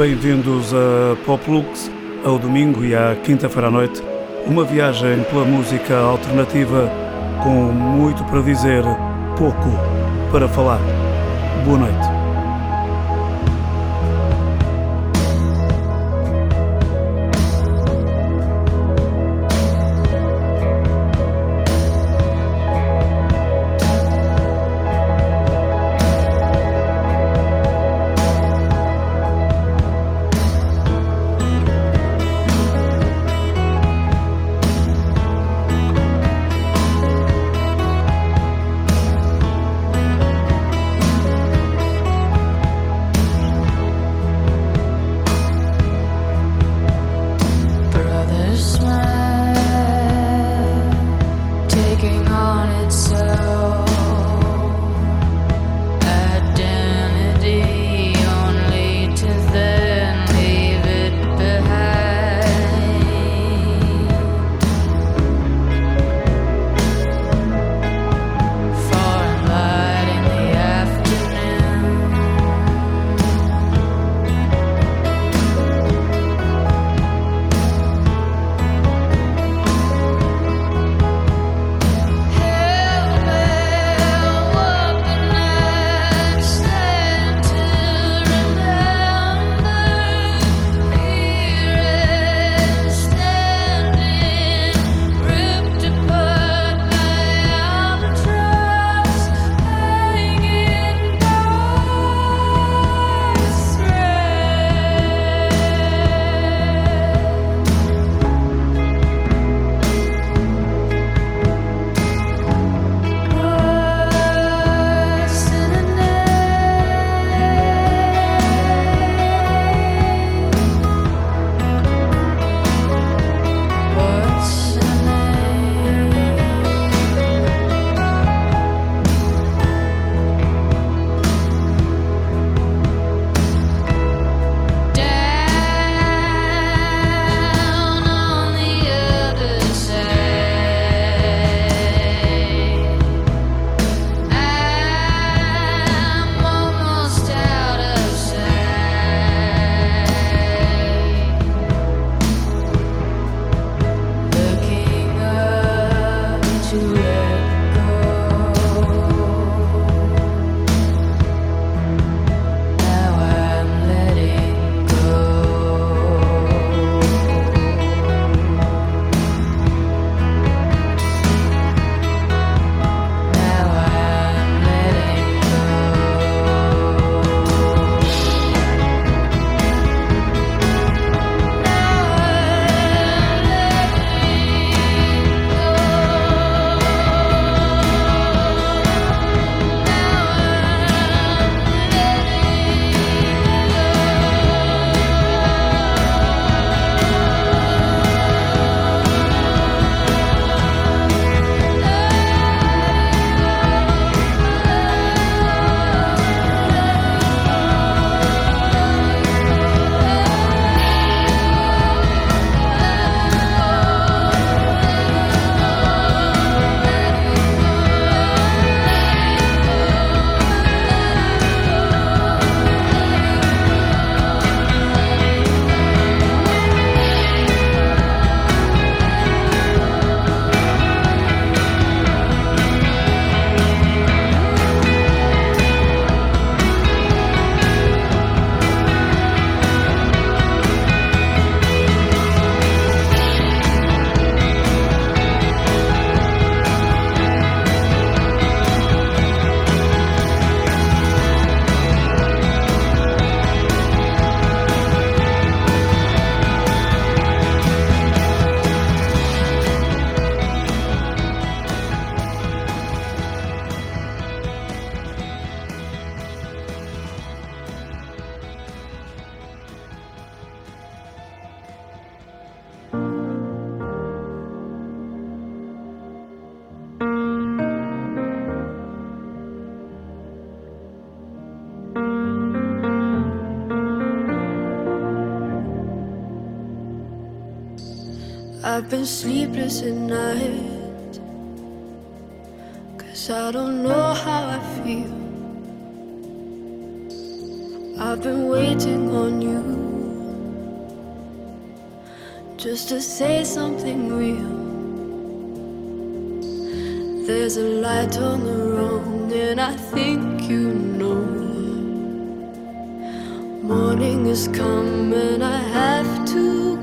bem-vindos a Poplux, ao domingo e à quinta-feira à noite. Uma viagem pela música alternativa com muito para dizer, pouco para falar. Boa noite. is at night. Cause I don't know how I feel. I've been waiting on you just to say something real. There's a light on the road, and I think you know. Morning is coming, I have to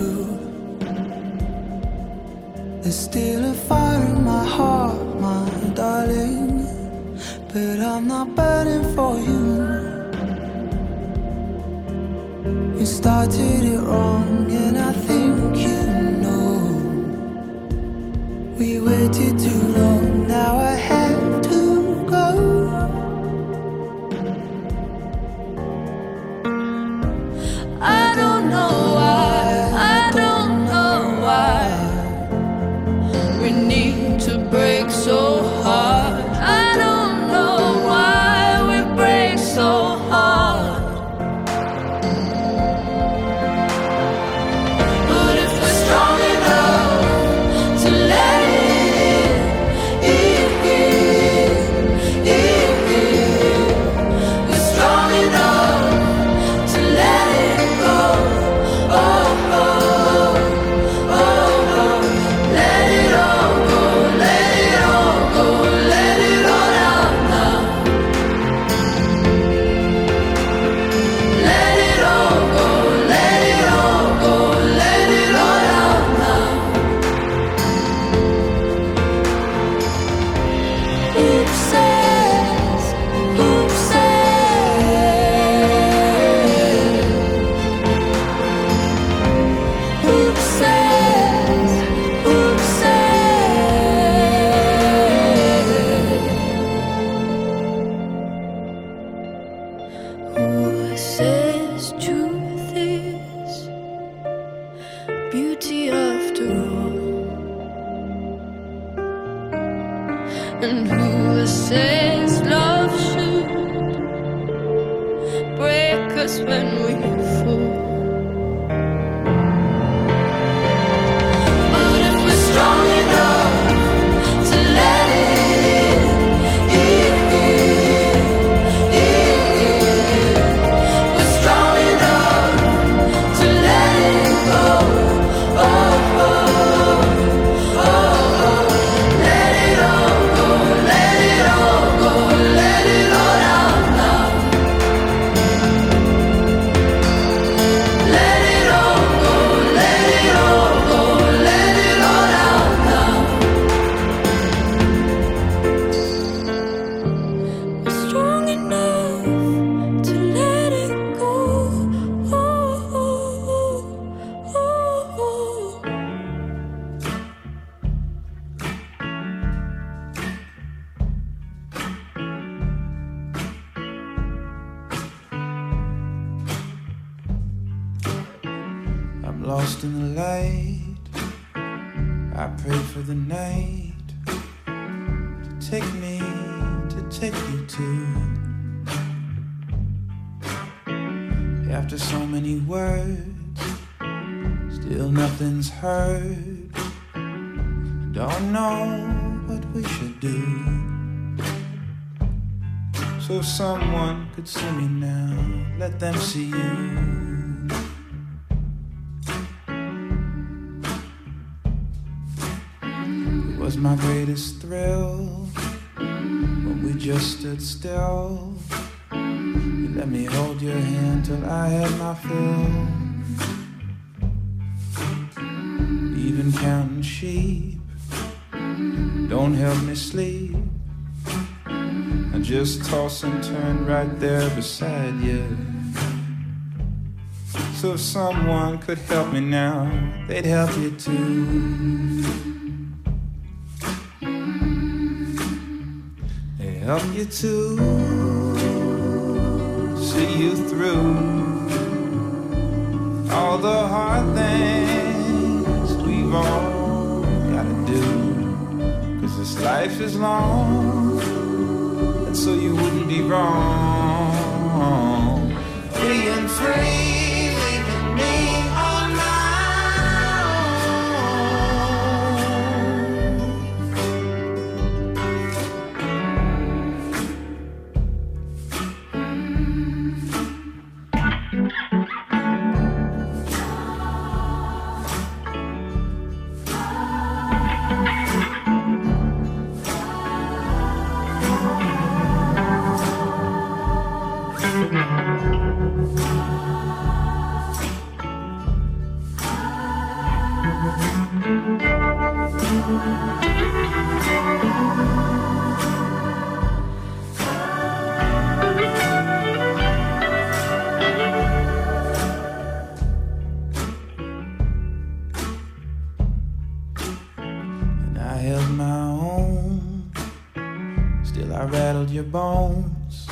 true. There's still a fire in my heart, my darling, but I'm not burning for you. You started it wrong, and I think you know. We waited too when we let them see you. It was my greatest thrill when we just stood still. You let me hold your hand till I had my fill. Even counting sheep don't help me sleep. Just toss and turn right there beside you. So if someone could help me now, they'd help you too. They help you to see you through all the hard things we've all gotta do. Cause this life is long, so you wouldn't be wrong. Being free, bones.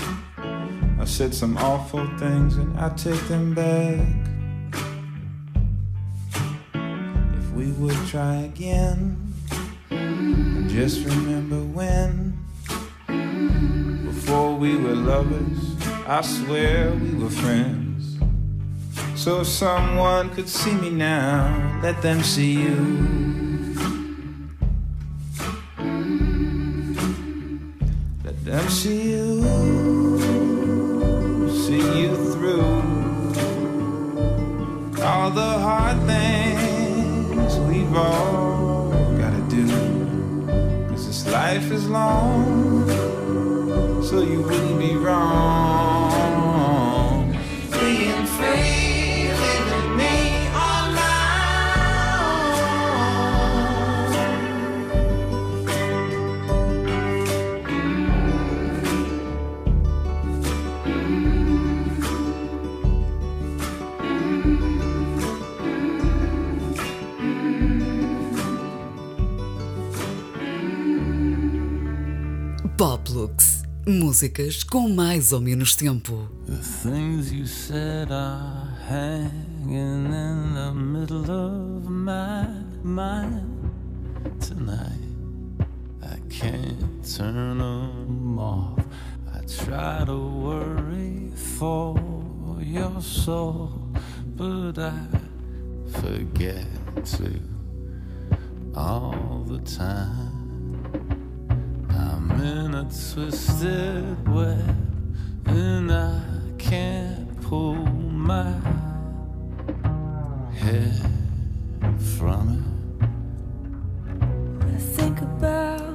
I said some awful things, and I take them back. If we would try again, just remember when. Before we were lovers, I swear we were friends. So if someone could see me now, let them see you. Let them see you, see you through all the hard things we've all long, Poplux. Músicas com mais ou menos tempo. The things you said are hanging in the middle of my mind tonight. I can't turn them off. I try to worry for your soul, but I forget to all the time. I'm in a twisted web and I can't pull my head from it. I think about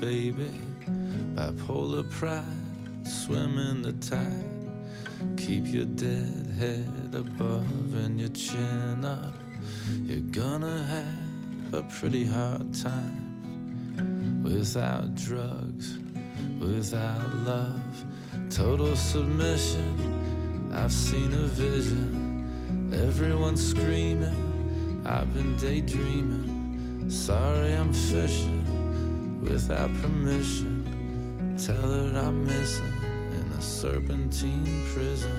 baby. Bipolar pride, swim in the tide. Keep your dead head above and your chin up. You're gonna have a pretty hard time without drugs, without love, total submission. I've seen a vision, everyone's screaming. I've been daydreaming. Sorry, I'm fishing without permission. Tell her I'm missing in a serpentine prison.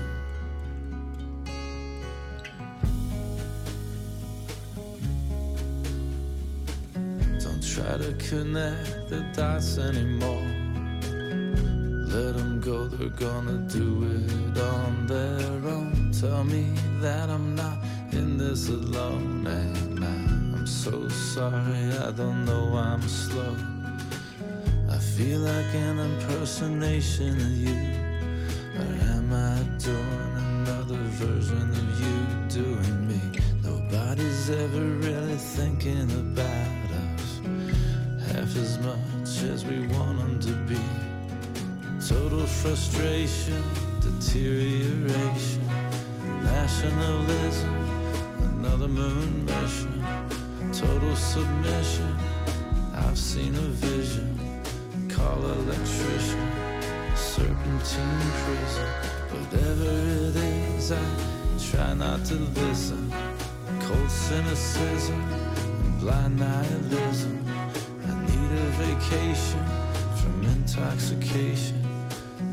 Don't try to connect the dots anymore. Let them go, they're gonna do it on their own. Tell me that I'm not in this alone. And I'm so sorry, I don't know I'm slow. Feel like an impersonation of you. Or am I doing another version of you doing me? Nobody's ever really thinking about us half as much as we want them to be. Total frustration, deterioration, nationalism, another moon mission, total submission. I've seen a vision, call electrician, serpentine prison. Whatever it is, I try not to listen. Cold cynicism blind nihilism. I need a vacation from intoxication.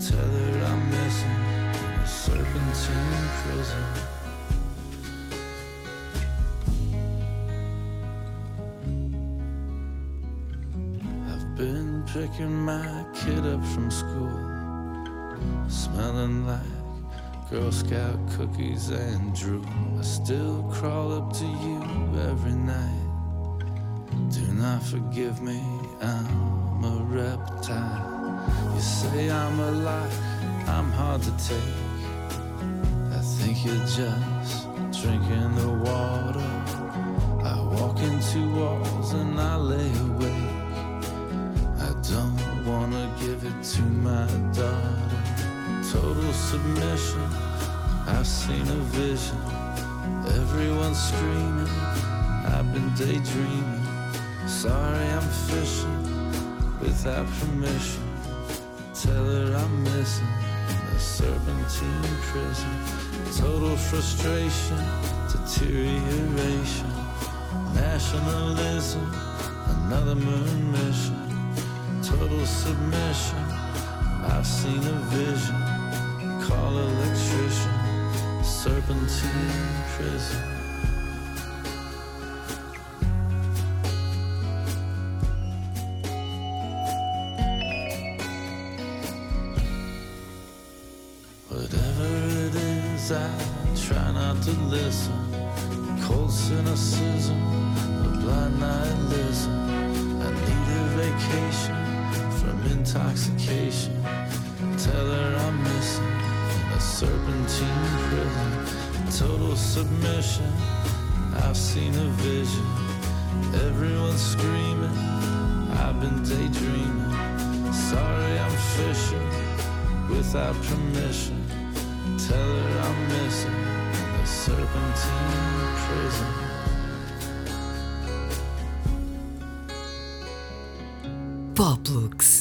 Tell her I'm missing in a serpentine prison. Been picking my kid up from school, smelling like Girl Scout cookies and drool. I still crawl up to you every night. Do not forgive me, I'm a reptile. You say I'm a lie, I'm hard to take. I think you're just drinking the water. I walk into walls and I lay awake give it to my daughter. Total submission, I've seen a vision. Everyone's screaming, I've been daydreaming. Sorry I'm fishing without permission. Tell her I'm missing a serpentine prison. Total frustration, deterioration. Nationalism, another moon mission total submission. I've seen a vision, call electrician, serpentine prison. total submission. I've seen a vision. Everyone's screaming. I've been daydreaming. Sorry, I'm fishing without permission. Tell her I'm missing the serpentine prison. Poplux.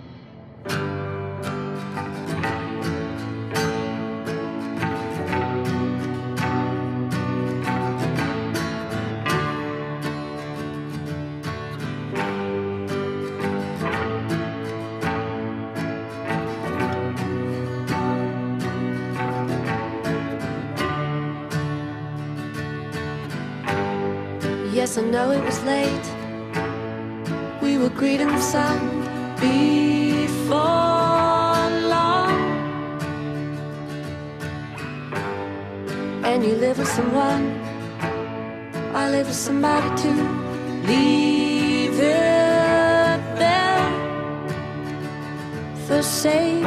For.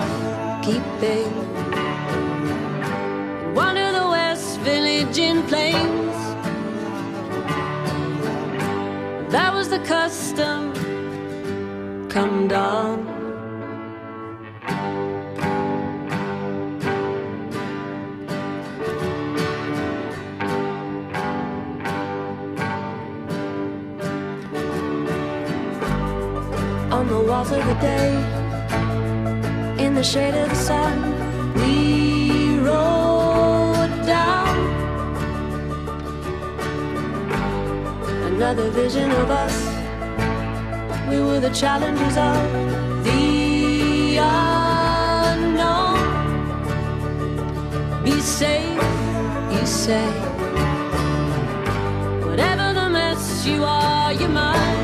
One to the West Village in Plains. That was the custom. Come down. On the walls of the day, in the shade of the sun. We rode down another vision of us. We were the challengers of the unknown. Be safe, you say. Whatever the mess you are, you're mine.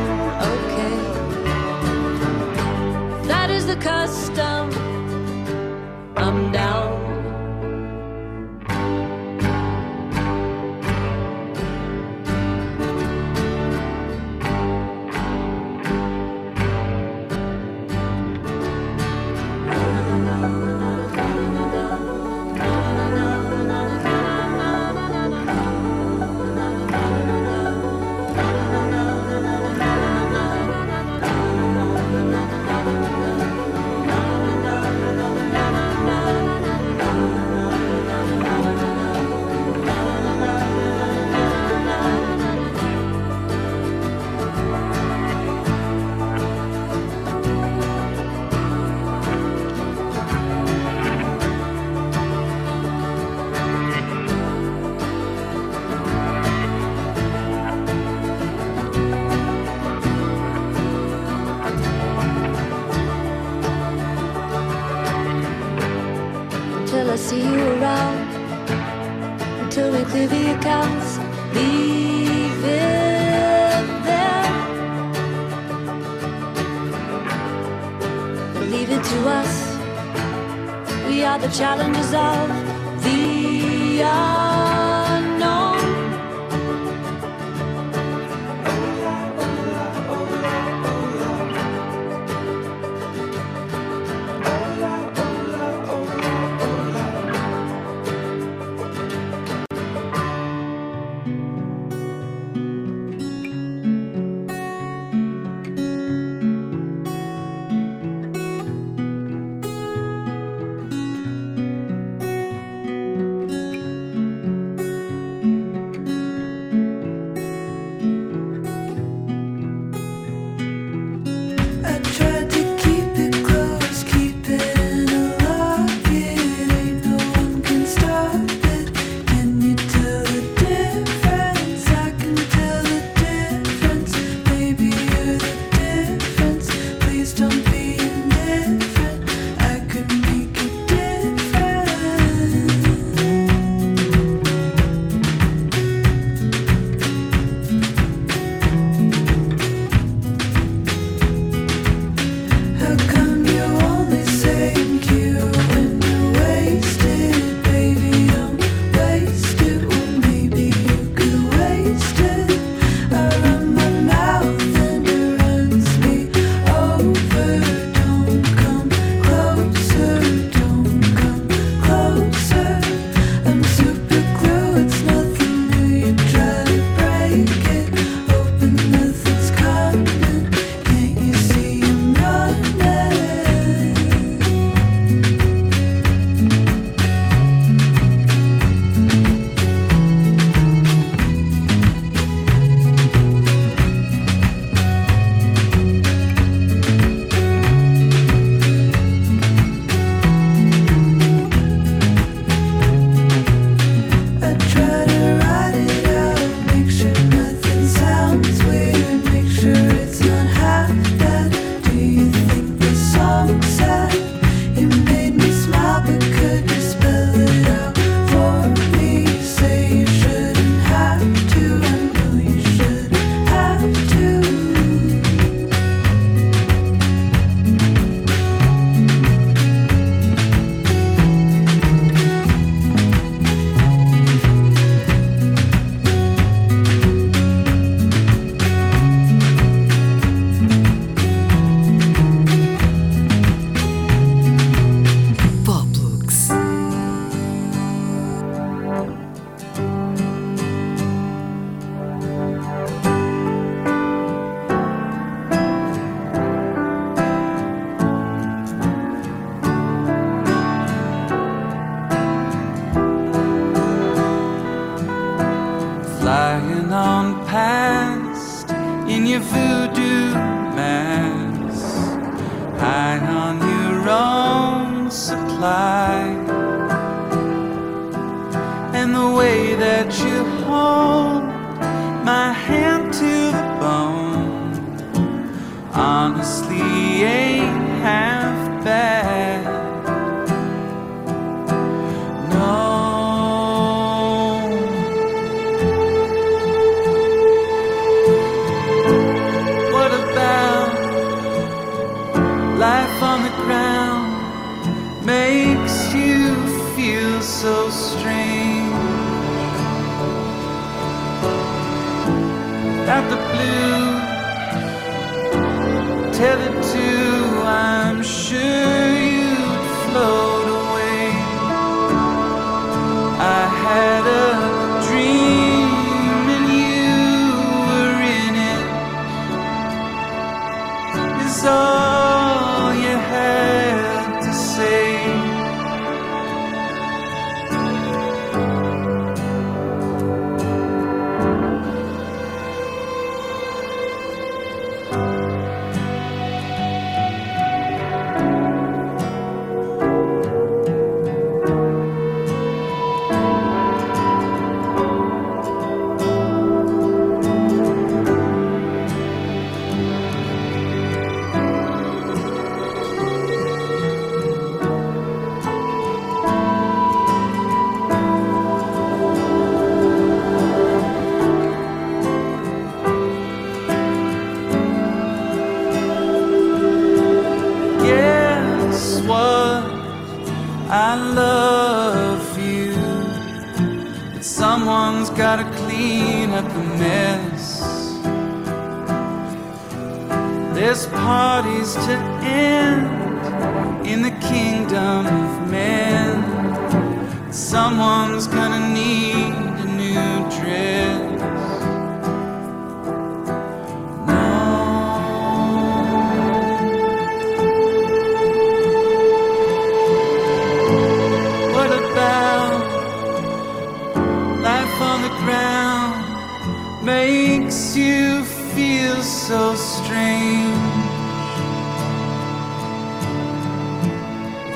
Makes you feel so strange?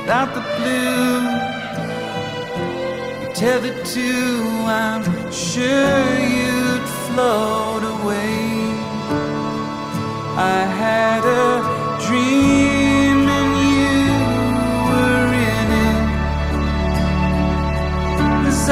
Without the blue, you tethered to, I'm sure you'd float away. I had a dream and you were in it. Is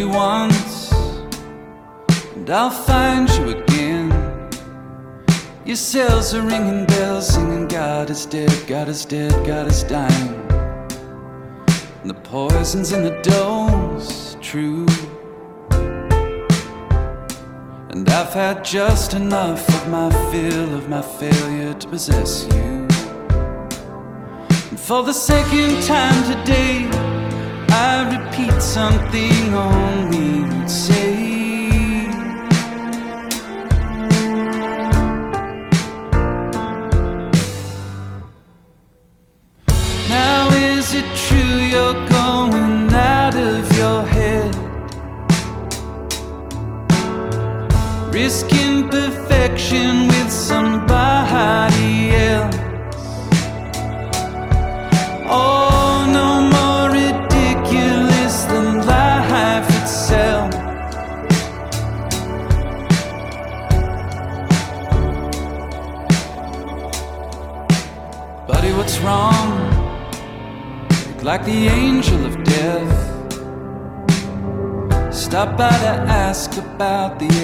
you once, and I'll find you again. Your cells are ringing bells, singing God is dead, God is dead, God is dying. And the poison's in the dose, true. And I've had just enough of my fill of my failure to possess you. And for the second time today, I repeat something only you'd say.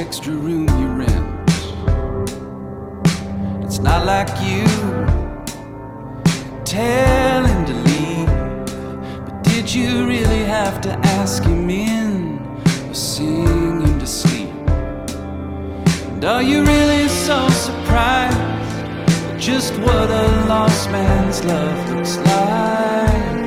Extra room you rent. It's not like you tell him to leave. But did you really have to ask him in or sing him to sleep? And are you really so surprised at just what a lost man's love looks like?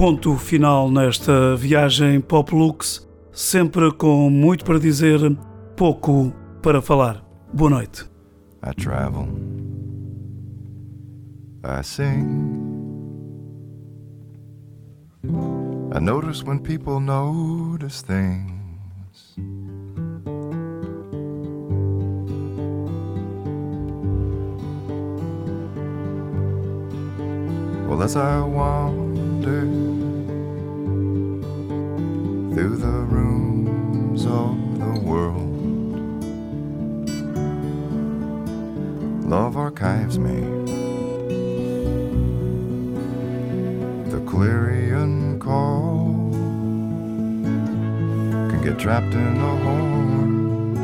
Ponto final nesta viagem Pop Lux, sempre com muito para dizer, pouco para falar. Boa noite. I travel. I sing. I notice when people notice things. Well, as I wander through the rooms of the world. Love archives me. The clarion call can get trapped in a horn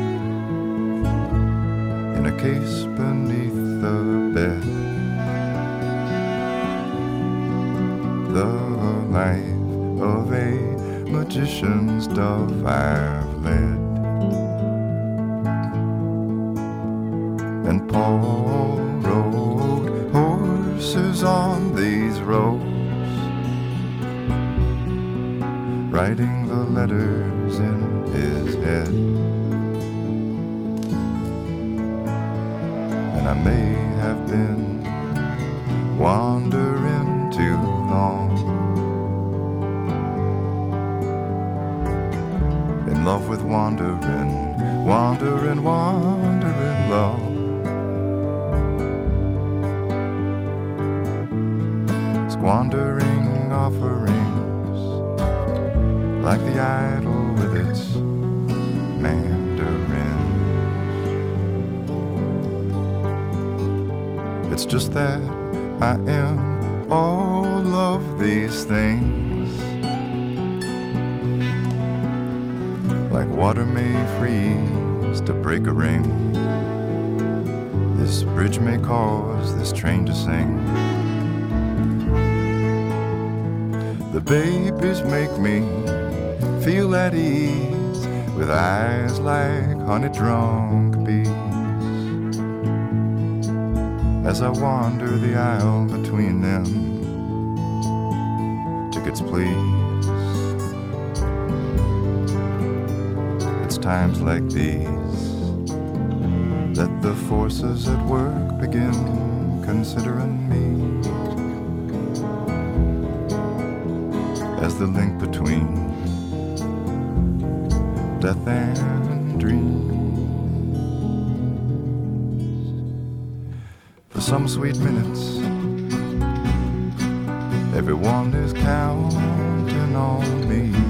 in a case beneath the bed. The life of a magician's dove I've led. and Paul rode horses on these roads, writing the letters in his head. And I may have been wandering wandering, wandering, wandering squandering offerings like the idol with its mandarin. It's just that I am all of these things. Water may freeze to break a ring. This bridge may cause this train to sing. The babies make me feel at ease with eyes like honey drunk bees. As I wander the aisle between them, tickets please. Times like these that the forces at work begin considering me as the link between death and dreams. For some sweet minutes, everyone is counting on me